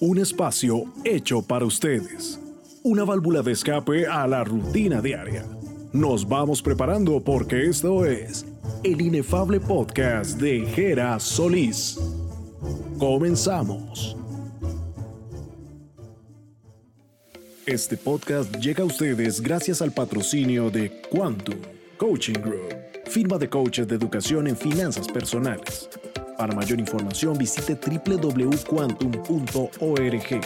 Un espacio hecho para ustedes. Una válvula de escape a la rutina diaria. Nos vamos preparando porque esto es el inefable podcast de Jera Solís. Comenzamos. Este podcast llega a ustedes gracias al patrocinio de Quantum Coaching Group, firma de coaches de educación en finanzas personales. Para mayor información visite www.quantum.org.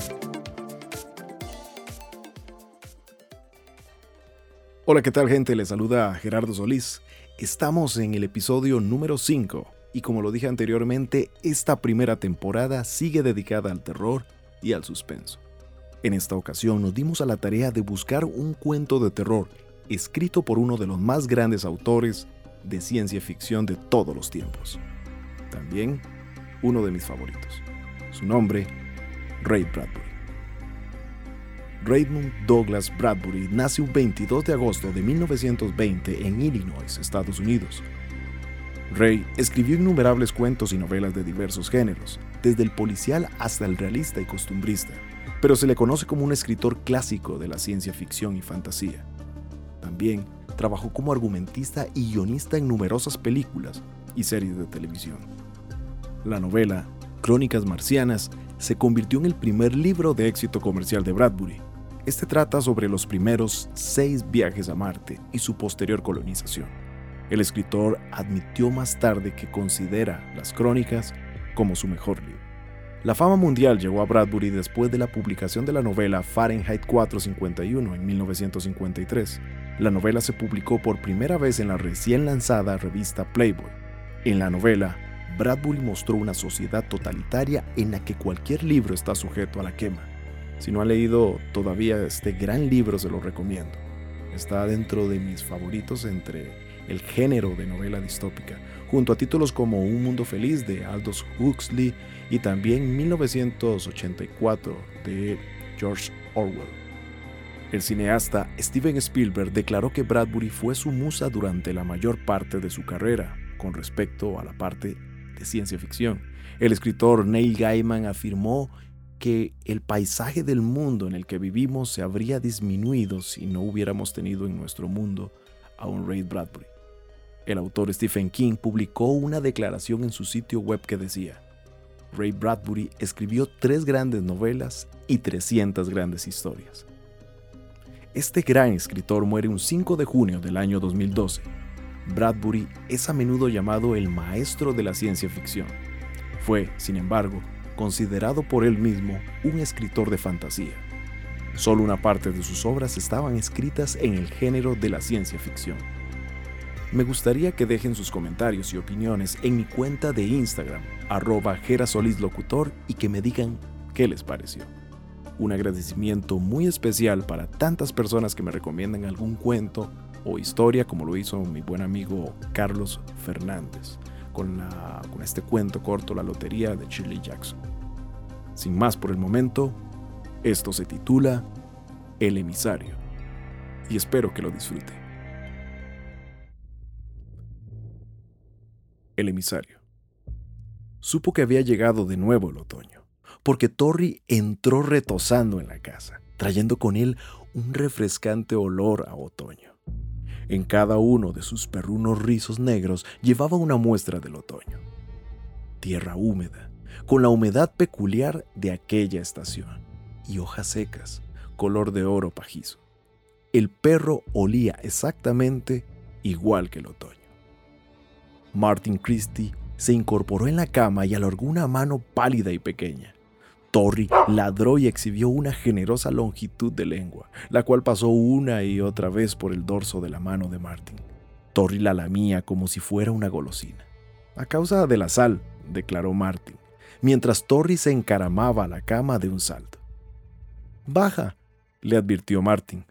Hola, ¿qué tal gente? Les saluda Gerardo Solís. Estamos en el episodio número 5 y como lo dije anteriormente, esta primera temporada sigue dedicada al terror y al suspenso. En esta ocasión nos dimos a la tarea de buscar un cuento de terror escrito por uno de los más grandes autores de ciencia ficción de todos los tiempos también uno de mis favoritos. Su nombre, Ray Bradbury. Raymond Douglas Bradbury nace un 22 de agosto de 1920 en Illinois, Estados Unidos. Ray escribió innumerables cuentos y novelas de diversos géneros, desde el policial hasta el realista y costumbrista, pero se le conoce como un escritor clásico de la ciencia ficción y fantasía. También trabajó como argumentista y guionista en numerosas películas y series de televisión. La novela, Crónicas Marcianas, se convirtió en el primer libro de éxito comercial de Bradbury. Este trata sobre los primeros seis viajes a Marte y su posterior colonización. El escritor admitió más tarde que considera las crónicas como su mejor libro. La fama mundial llegó a Bradbury después de la publicación de la novela Fahrenheit 451 en 1953. La novela se publicó por primera vez en la recién lanzada revista Playboy. En la novela, Bradbury mostró una sociedad totalitaria en la que cualquier libro está sujeto a la quema. Si no ha leído todavía este gran libro, se lo recomiendo. Está dentro de mis favoritos entre el género de novela distópica, junto a títulos como Un Mundo Feliz de Aldous Huxley y también 1984 de George Orwell. El cineasta Steven Spielberg declaró que Bradbury fue su musa durante la mayor parte de su carrera con respecto a la parte ciencia ficción. El escritor Neil Gaiman afirmó que el paisaje del mundo en el que vivimos se habría disminuido si no hubiéramos tenido en nuestro mundo a un Ray Bradbury. El autor Stephen King publicó una declaración en su sitio web que decía, Ray Bradbury escribió tres grandes novelas y 300 grandes historias. Este gran escritor muere un 5 de junio del año 2012 Bradbury es a menudo llamado el maestro de la ciencia ficción. Fue, sin embargo, considerado por él mismo un escritor de fantasía. Solo una parte de sus obras estaban escritas en el género de la ciencia ficción. Me gustaría que dejen sus comentarios y opiniones en mi cuenta de Instagram, arroba Locutor, y que me digan qué les pareció. Un agradecimiento muy especial para tantas personas que me recomiendan algún cuento o historia, como lo hizo mi buen amigo Carlos Fernández con, la, con este cuento corto La Lotería de Shirley Jackson. Sin más por el momento, esto se titula El emisario y espero que lo disfrute. El emisario. Supo que había llegado de nuevo el otoño, porque Torri entró retosando en la casa, trayendo con él un refrescante olor a otoño. En cada uno de sus perrunos rizos negros llevaba una muestra del otoño. Tierra húmeda, con la humedad peculiar de aquella estación, y hojas secas, color de oro pajizo. El perro olía exactamente igual que el otoño. Martin Christie se incorporó en la cama y alargó una mano pálida y pequeña. Torri ladró y exhibió una generosa longitud de lengua, la cual pasó una y otra vez por el dorso de la mano de Martin. Torri la lamía como si fuera una golosina. A causa de la sal, declaró Martin, mientras Torri se encaramaba a la cama de un salto. Baja, le advirtió Martin.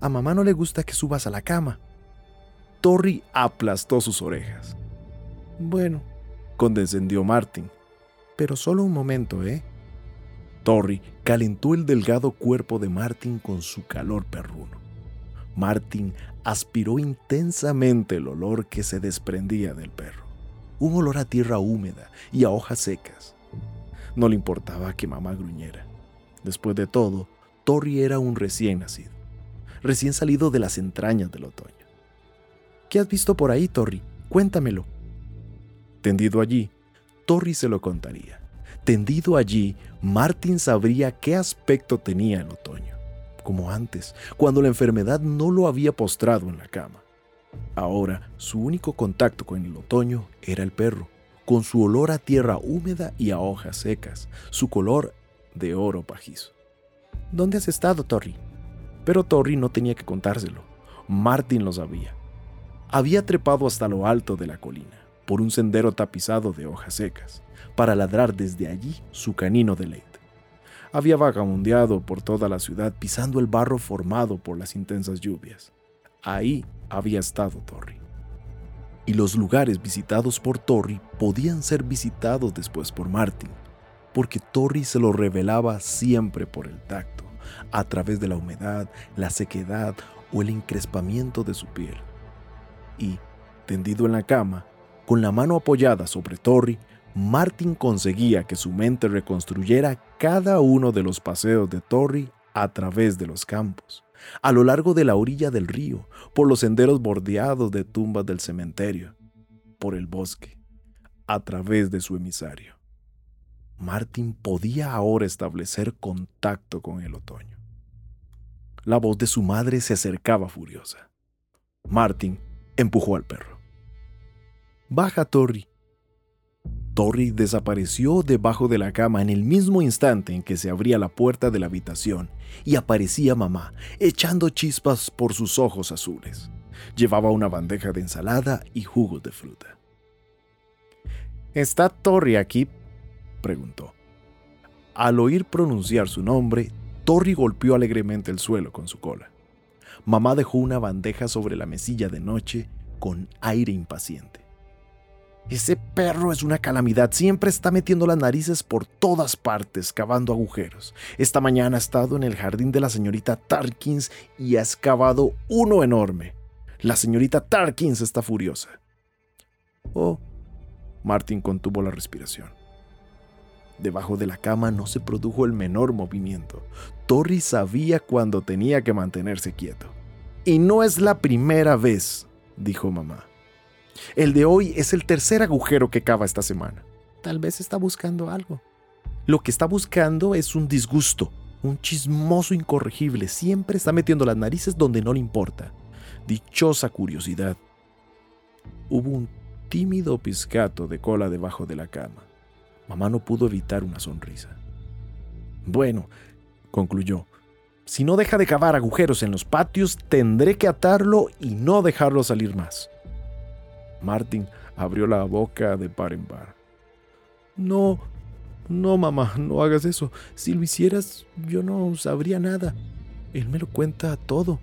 A mamá no le gusta que subas a la cama. Torri aplastó sus orejas. Bueno, condescendió Martin. Pero solo un momento, ¿eh? Torri calentó el delgado cuerpo de Martin con su calor perruno. Martin aspiró intensamente el olor que se desprendía del perro, un olor a tierra húmeda y a hojas secas. No le importaba que mamá gruñera. Después de todo, Torri era un recién nacido, recién salido de las entrañas del otoño. ¿Qué has visto por ahí, Torri? Cuéntamelo. Tendido allí, Torri se lo contaría. Tendido allí, Martin sabría qué aspecto tenía el otoño, como antes, cuando la enfermedad no lo había postrado en la cama. Ahora, su único contacto con el otoño era el perro, con su olor a tierra húmeda y a hojas secas, su color de oro pajizo. ¿Dónde has estado, Torri? Pero Torri no tenía que contárselo. Martin lo sabía. Había trepado hasta lo alto de la colina, por un sendero tapizado de hojas secas, para ladrar desde allí su canino de leite. Había vagabundeado por toda la ciudad pisando el barro formado por las intensas lluvias. Ahí había estado Torri. Y los lugares visitados por Torri podían ser visitados después por Martin, porque Torri se lo revelaba siempre por el tacto, a través de la humedad, la sequedad o el encrespamiento de su piel. Y, tendido en la cama, con la mano apoyada sobre Torri, Martin conseguía que su mente reconstruyera cada uno de los paseos de Torri a través de los campos, a lo largo de la orilla del río, por los senderos bordeados de tumbas del cementerio, por el bosque, a través de su emisario. Martin podía ahora establecer contacto con el otoño. La voz de su madre se acercaba furiosa. Martin empujó al perro. Baja, Torri. Torri desapareció debajo de la cama en el mismo instante en que se abría la puerta de la habitación y aparecía mamá, echando chispas por sus ojos azules. Llevaba una bandeja de ensalada y jugos de fruta. ¿Está Torri aquí preguntó. Al oír pronunciar su nombre, Torri golpeó alegremente el suelo con su cola. Mamá dejó una bandeja sobre la mesilla de noche con aire impaciente. Ese perro es una calamidad, siempre está metiendo las narices por todas partes, cavando agujeros. Esta mañana ha estado en el jardín de la señorita Tarkins y ha excavado uno enorme. La señorita Tarkins está furiosa. Oh, Martin contuvo la respiración. Debajo de la cama no se produjo el menor movimiento. Torri sabía cuando tenía que mantenerse quieto. Y no es la primera vez, dijo mamá. El de hoy es el tercer agujero que cava esta semana. Tal vez está buscando algo. Lo que está buscando es un disgusto, un chismoso incorregible. Siempre está metiendo las narices donde no le importa. Dichosa curiosidad. Hubo un tímido piscato de cola debajo de la cama. Mamá no pudo evitar una sonrisa. Bueno, concluyó, si no deja de cavar agujeros en los patios, tendré que atarlo y no dejarlo salir más. Martin abrió la boca de par en par. No, no, mamá, no hagas eso. Si lo hicieras, yo no sabría nada. Él me lo cuenta todo.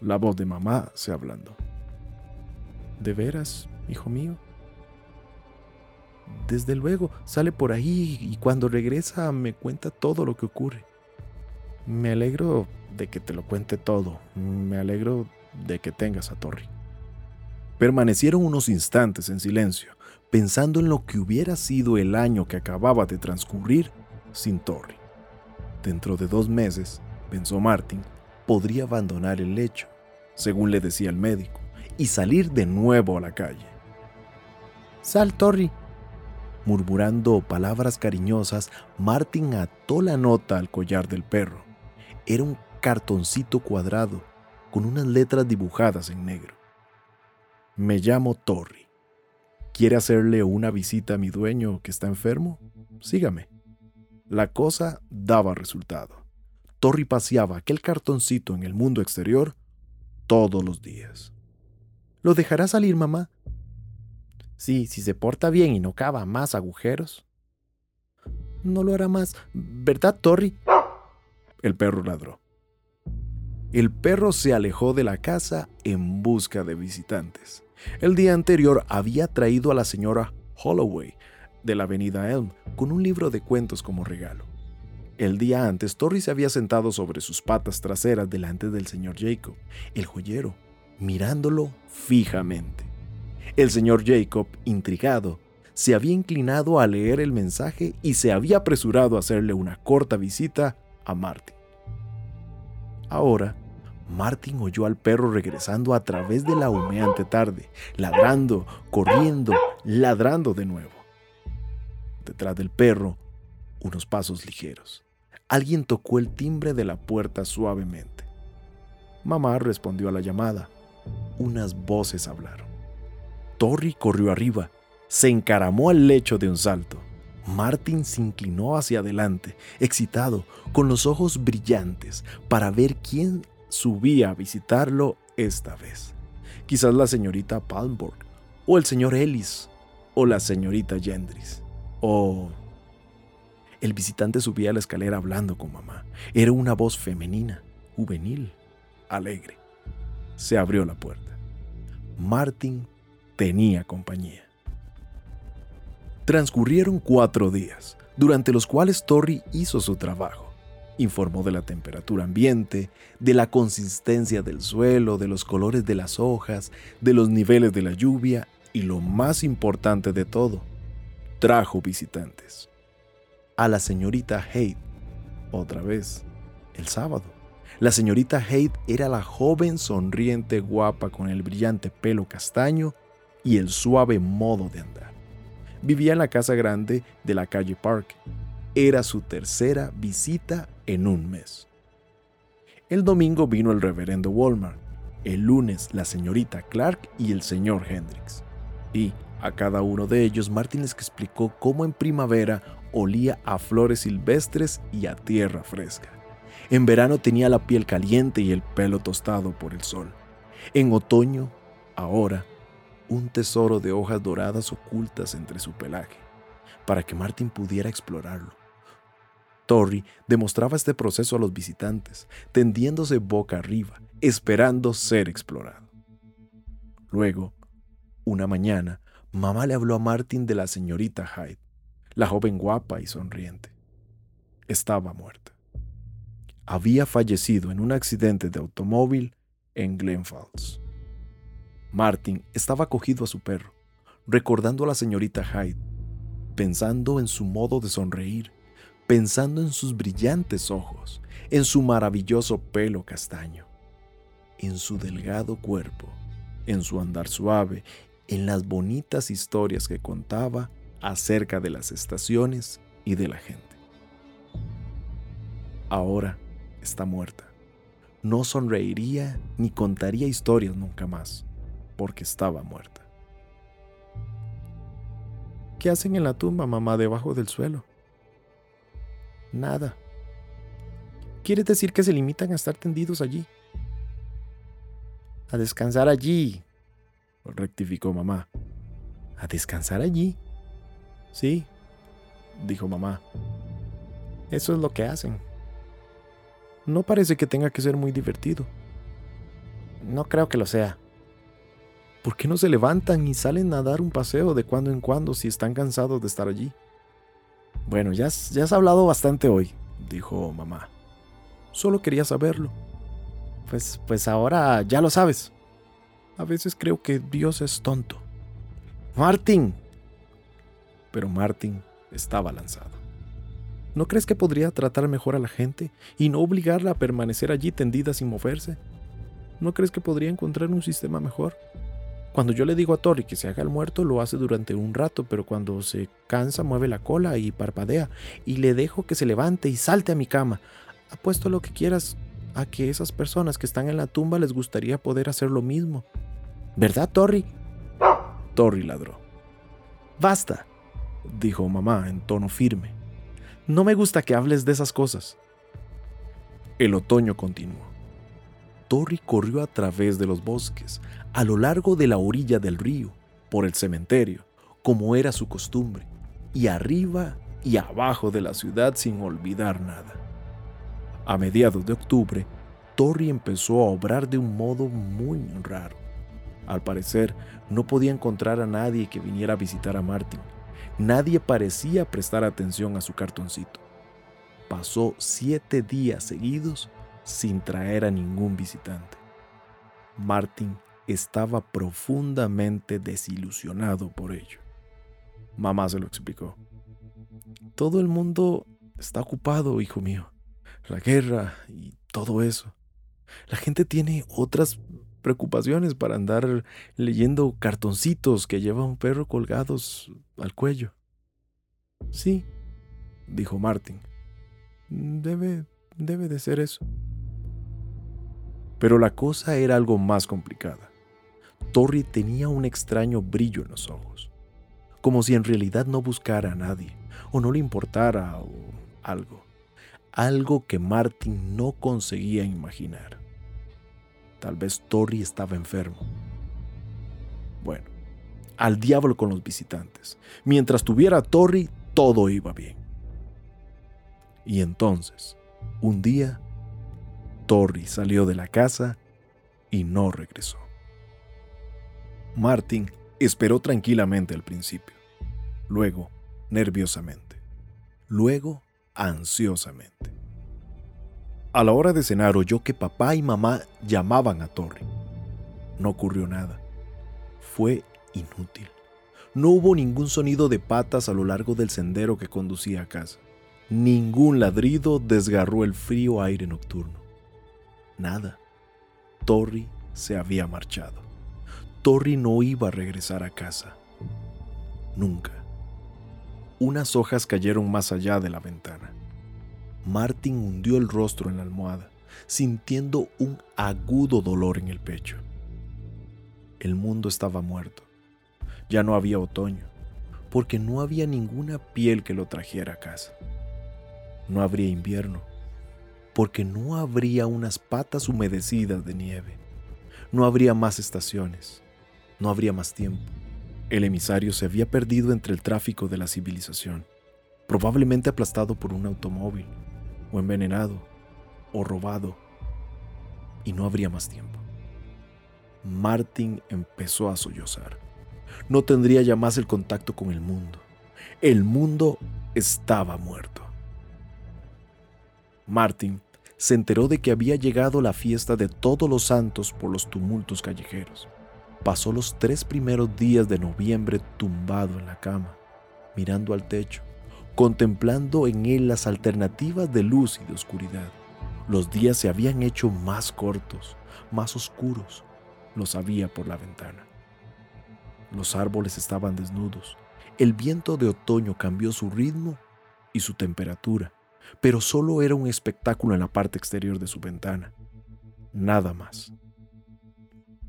La voz de mamá se hablando. ¿De veras, hijo mío? Desde luego, sale por ahí y cuando regresa me cuenta todo lo que ocurre. Me alegro de que te lo cuente todo. Me alegro de que tengas a Torri. Permanecieron unos instantes en silencio, pensando en lo que hubiera sido el año que acababa de transcurrir sin Torri. Dentro de dos meses, pensó Martin, podría abandonar el lecho, según le decía el médico, y salir de nuevo a la calle. Sal, Torri, Murmurando palabras cariñosas, Martin ató la nota al collar del perro. Era un cartoncito cuadrado con unas letras dibujadas en negro. Me llamo Torri. ¿Quiere hacerle una visita a mi dueño que está enfermo? Sígame. La cosa daba resultado. Torri paseaba aquel cartoncito en el mundo exterior todos los días. ¿Lo dejará salir, mamá? Sí, si se porta bien y no cava más agujeros. No lo hará más, ¿verdad, Torri? El perro ladró. El perro se alejó de la casa en busca de visitantes. El día anterior había traído a la señora Holloway de la avenida Elm con un libro de cuentos como regalo. El día antes, Torri se había sentado sobre sus patas traseras delante del señor Jacob, el joyero, mirándolo fijamente. El señor Jacob, intrigado, se había inclinado a leer el mensaje y se había apresurado a hacerle una corta visita a Martin. Ahora, Martin oyó al perro regresando a través de la humeante tarde, ladrando, corriendo, ladrando de nuevo. Detrás del perro, unos pasos ligeros. Alguien tocó el timbre de la puerta suavemente. Mamá respondió a la llamada. Unas voces hablaron. Torri corrió arriba, se encaramó al lecho de un salto. Martin se inclinó hacia adelante, excitado, con los ojos brillantes, para ver quién subía a visitarlo esta vez. Quizás la señorita Palmborg, o el señor Ellis, o la señorita Gendris, o... El visitante subía la escalera hablando con mamá. Era una voz femenina, juvenil, alegre. Se abrió la puerta. Martin tenía compañía. Transcurrieron cuatro días, durante los cuales Torri hizo su trabajo. Informó de la temperatura ambiente, de la consistencia del suelo, de los colores de las hojas, de los niveles de la lluvia y lo más importante de todo, trajo visitantes. A la señorita Haidt, otra vez, el sábado. La señorita Haidt era la joven sonriente guapa con el brillante pelo castaño y el suave modo de andar. Vivía en la casa grande de la calle Park. Era su tercera visita en un mes. El domingo vino el reverendo Walmart, el lunes la señorita Clark y el señor Hendrix. Y a cada uno de ellos Martin les explicó cómo en primavera olía a flores silvestres y a tierra fresca. En verano tenía la piel caliente y el pelo tostado por el sol. En otoño, ahora, un tesoro de hojas doradas ocultas entre su pelaje, para que Martin pudiera explorarlo. Torrey demostraba este proceso a los visitantes, tendiéndose boca arriba, esperando ser explorado. Luego, una mañana, mamá le habló a Martin de la señorita Hyde, la joven guapa y sonriente. Estaba muerta. Había fallecido en un accidente de automóvil en Glen Falls. Martin estaba cogido a su perro, recordando a la señorita Hyde, pensando en su modo de sonreír, pensando en sus brillantes ojos, en su maravilloso pelo castaño, en su delgado cuerpo, en su andar suave, en las bonitas historias que contaba acerca de las estaciones y de la gente. Ahora está muerta. No sonreiría ni contaría historias nunca más porque estaba muerta. ¿Qué hacen en la tumba, mamá, debajo del suelo? Nada. ¿Quiere decir que se limitan a estar tendidos allí? A descansar allí, rectificó mamá. ¿A descansar allí? Sí, dijo mamá. Eso es lo que hacen. No parece que tenga que ser muy divertido. No creo que lo sea, ¿Por qué no se levantan y salen a dar un paseo de cuando en cuando si están cansados de estar allí? Bueno, ya, has hablado bastante hoy, dijo mamá. Solo quería saberlo. Pues, pues ahora ya lo sabes. A veces creo que Dios es tonto. Martín. Pero Martín estaba lanzado. ¿No crees que podría tratar mejor a la gente y no obligarla a permanecer allí tendida sin moverse? ¿No crees que podría encontrar un sistema mejor? Cuando yo le digo a Tori que se haga el muerto, lo hace durante un rato, pero cuando se cansa mueve la cola y parpadea, y le dejo que se levante y salte a mi cama. Apuesto lo que quieras a que esas personas que están en la tumba les gustaría poder hacer lo mismo. ¿Verdad, Torri? Torri ladró. Basta, dijo mamá en tono firme. No me gusta que hables de esas cosas. El otoño continuó. Torri corrió a través de los bosques, a lo largo de la orilla del río, por el cementerio, como era su costumbre, y arriba y abajo de la ciudad sin olvidar nada. A mediados de octubre, Torri empezó a obrar de un modo muy raro. Al parecer, no podía encontrar a nadie que viniera a visitar a Martin. Nadie parecía prestar atención a su cartoncito. Pasó siete días seguidos sin traer a ningún visitante. Martin estaba profundamente desilusionado por ello. Mamá se lo explicó. Todo el mundo está ocupado, hijo mío. La guerra y todo eso. La gente tiene otras preocupaciones para andar leyendo cartoncitos que lleva un perro colgados al cuello. Sí, dijo Martin. Debe, debe de ser eso. Pero la cosa era algo más complicada. Torri tenía un extraño brillo en los ojos, como si en realidad no buscara a nadie, o no le importara o algo, algo que Martin no conseguía imaginar. Tal vez Torri estaba enfermo. Bueno, al diablo con los visitantes. Mientras tuviera a Torri, todo iba bien. Y entonces, un día, Torri salió de la casa y no regresó. Martin esperó tranquilamente al principio, luego nerviosamente, luego ansiosamente. A la hora de cenar oyó que papá y mamá llamaban a Torri. No ocurrió nada. Fue inútil. No hubo ningún sonido de patas a lo largo del sendero que conducía a casa. Ningún ladrido desgarró el frío aire nocturno. Nada. Torri se había marchado. Torri no iba a regresar a casa. Nunca. Unas hojas cayeron más allá de la ventana. Martin hundió el rostro en la almohada, sintiendo un agudo dolor en el pecho. El mundo estaba muerto. Ya no había otoño, porque no había ninguna piel que lo trajera a casa. No habría invierno, porque no habría unas patas humedecidas de nieve. No habría más estaciones. No habría más tiempo. El emisario se había perdido entre el tráfico de la civilización, probablemente aplastado por un automóvil o envenenado, o robado, y no habría más tiempo. Martin empezó a sollozar. No tendría ya más el contacto con el mundo. El mundo estaba muerto. Martin se enteró de que había llegado la fiesta de todos los santos por los tumultos callejeros. Pasó los tres primeros días de noviembre tumbado en la cama, mirando al techo, contemplando en él las alternativas de luz y de oscuridad. Los días se habían hecho más cortos, más oscuros, lo sabía por la ventana. Los árboles estaban desnudos. El viento de otoño cambió su ritmo y su temperatura, pero solo era un espectáculo en la parte exterior de su ventana. Nada más.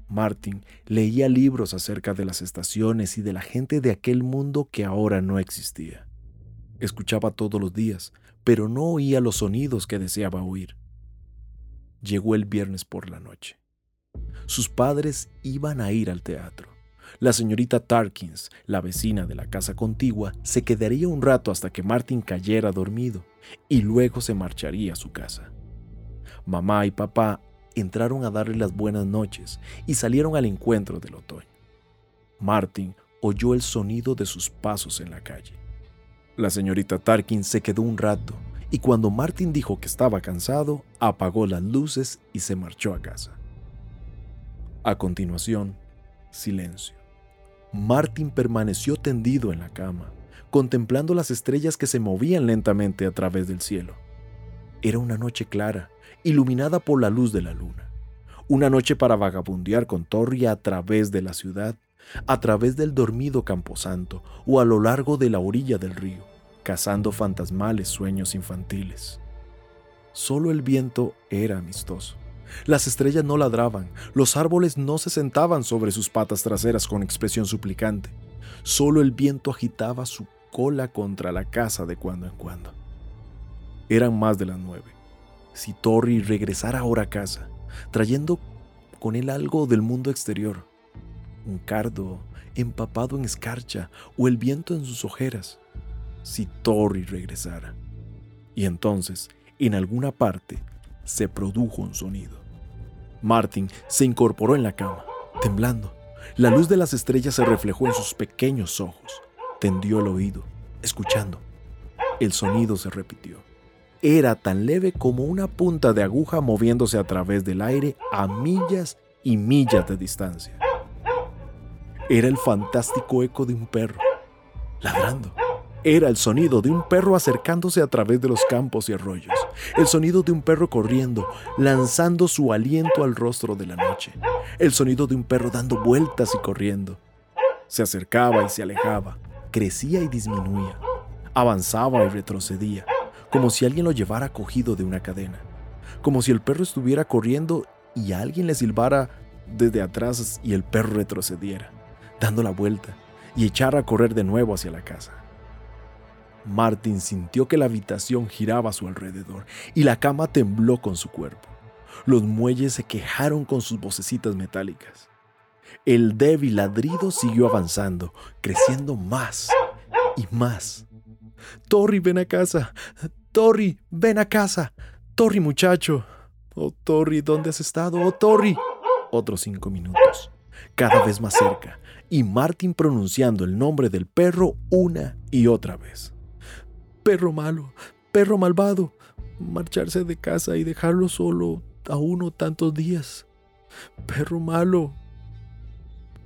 Martin leía libros acerca de las estaciones y de la gente de aquel mundo que ahora no existía. Escuchaba todos los días, pero no oía los sonidos que deseaba oír. Llegó el viernes por la noche. Sus padres iban a ir al teatro. La señorita Tarkins, la vecina de la casa contigua, se quedaría un rato hasta que Martin cayera dormido y luego se marcharía a su casa. Mamá y papá entraron a darle las buenas noches y salieron al encuentro del otoño. Martin oyó el sonido de sus pasos en la calle. La señorita Tarkin se quedó un rato y cuando Martin dijo que estaba cansado, apagó las luces y se marchó a casa. A continuación, silencio. Martin permaneció tendido en la cama, contemplando las estrellas que se movían lentamente a través del cielo. Era una noche clara, iluminada por la luz de la luna. Una noche para vagabundear con Torri a través de la ciudad a través del dormido camposanto o a lo largo de la orilla del río, cazando fantasmales sueños infantiles. Solo el viento era amistoso. Las estrellas no ladraban, los árboles no se sentaban sobre sus patas traseras con expresión suplicante. Solo el viento agitaba su cola contra la casa de cuando en cuando. Eran más de las nueve. Si Torri regresara ahora a casa, trayendo con él algo del mundo exterior, un cardo empapado en escarcha o el viento en sus ojeras, si Torri regresara. Y entonces, en alguna parte, se produjo un sonido. Martin se incorporó en la cama, temblando. La luz de las estrellas se reflejó en sus pequeños ojos. Tendió el oído, escuchando. El sonido se repitió. Era tan leve como una punta de aguja moviéndose a través del aire a millas y millas de distancia. Era el fantástico eco de un perro. ladrando. Era el sonido de un perro acercándose a través de los campos y arroyos. El sonido de un perro corriendo, lanzando su aliento al rostro de la noche. El sonido de un perro dando vueltas y corriendo. Se acercaba y se alejaba, crecía y disminuía, avanzaba y retrocedía, como si alguien lo llevara cogido de una cadena, como si el perro estuviera corriendo y alguien le silbara desde atrás y el perro retrocediera, dando la vuelta y echara a correr de nuevo hacia la casa. Martin sintió que la habitación giraba a su alrededor y la cama tembló con su cuerpo. Los muelles se quejaron con sus vocecitas metálicas. El débil ladrido siguió avanzando, creciendo más y más. Torri, ven a casa. Torri, ven a casa. Torri, muchacho. Oh, Torri, ¿dónde has estado? Oh, Torri. Otros cinco minutos, cada vez más cerca, y Martin pronunciando el nombre del perro una y otra vez perro malo, perro malvado, marcharse de casa y dejarlo solo a uno tantos días. Perro malo,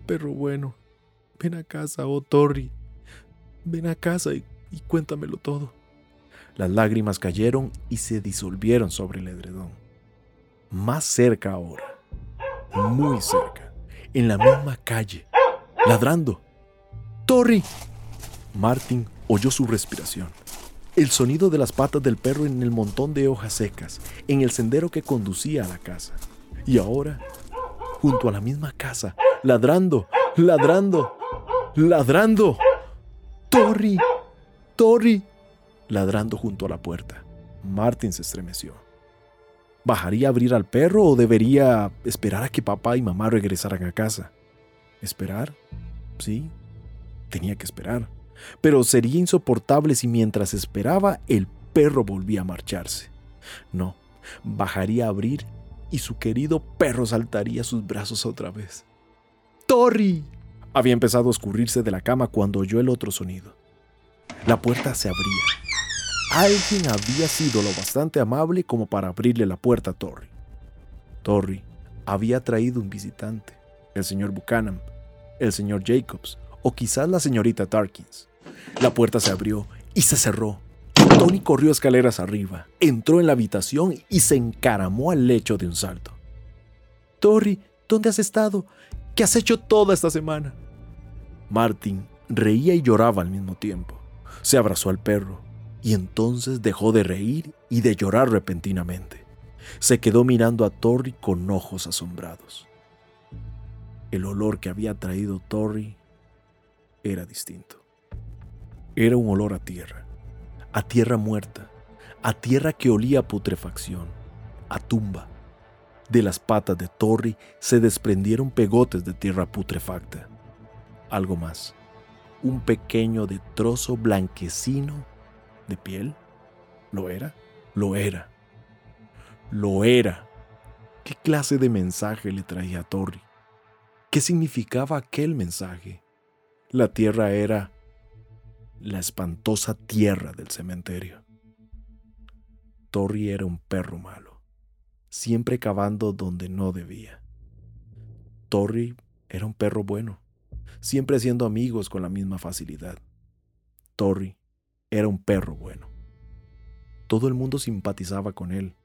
perro bueno, ven a casa, oh Torri, ven a casa y, y cuéntamelo todo. Las lágrimas cayeron y se disolvieron sobre el edredón. Más cerca ahora, muy cerca, en la misma calle, ladrando. Torri. Martin oyó su respiración el sonido de las patas del perro en el montón de hojas secas, en el sendero que conducía a la casa. Y ahora, junto a la misma casa, ladrando, ladrando, ladrando. Torri, Torri, ladrando junto a la puerta. Martin se estremeció. ¿Bajaría a abrir al perro o debería esperar a que papá y mamá regresaran a casa? ¿Esperar? Sí, tenía que esperar pero sería insoportable si mientras esperaba el perro volvía a marcharse. No, bajaría a abrir y su querido perro saltaría sus brazos otra vez. ¡Torri! Había empezado a escurrirse de la cama cuando oyó el otro sonido. La puerta se abría. Alguien había sido lo bastante amable como para abrirle la puerta a Torri. Torri había traído un visitante, el señor Buchanan, el señor Jacobs o quizás la señorita Tarkins. La puerta se abrió y se cerró. Tony corrió escaleras arriba, entró en la habitación y se encaramó al lecho de un salto. Tori, ¿dónde has estado? ¿Qué has hecho toda esta semana? Martin reía y lloraba al mismo tiempo. Se abrazó al perro y entonces dejó de reír y de llorar repentinamente. Se quedó mirando a Tori con ojos asombrados. El olor que había traído Tori era distinto. Era un olor a tierra, a tierra muerta, a tierra que olía a putrefacción, a tumba. De las patas de Torri se desprendieron pegotes de tierra putrefacta. Algo más, un pequeño de trozo blanquecino de piel. ¿Lo era? Lo era. Lo era. ¿Qué clase de mensaje le traía a Torri? ¿Qué significaba aquel mensaje? La tierra era la espantosa tierra del cementerio. Torri era un perro malo, siempre cavando donde no debía. Torri era un perro bueno, siempre haciendo amigos con la misma facilidad. Torri era un perro bueno. Todo el mundo simpatizaba con él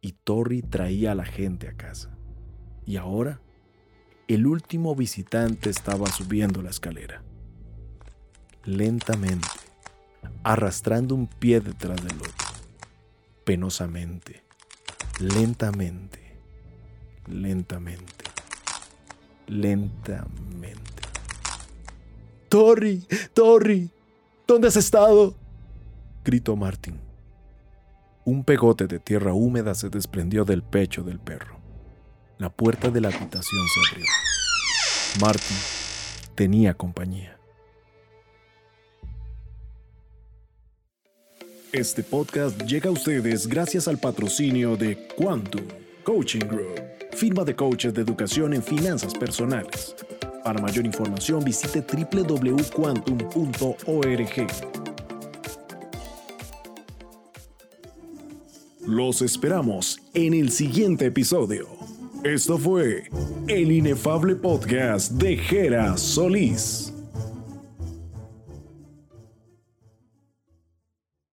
y Torri traía a la gente a casa. Y ahora, el último visitante estaba subiendo la escalera lentamente, arrastrando un pie detrás del otro, penosamente, lentamente, lentamente, lentamente. Torri, Torri, ¿dónde has estado? gritó Martin. Un pegote de tierra húmeda se desprendió del pecho del perro. La puerta de la habitación se abrió. Martin tenía compañía. Este podcast llega a ustedes gracias al patrocinio de Quantum Coaching Group, firma de coaches de educación en finanzas personales. Para mayor información visite www.quantum.org. Los esperamos en el siguiente episodio. Esto fue el inefable podcast de Jera Solís.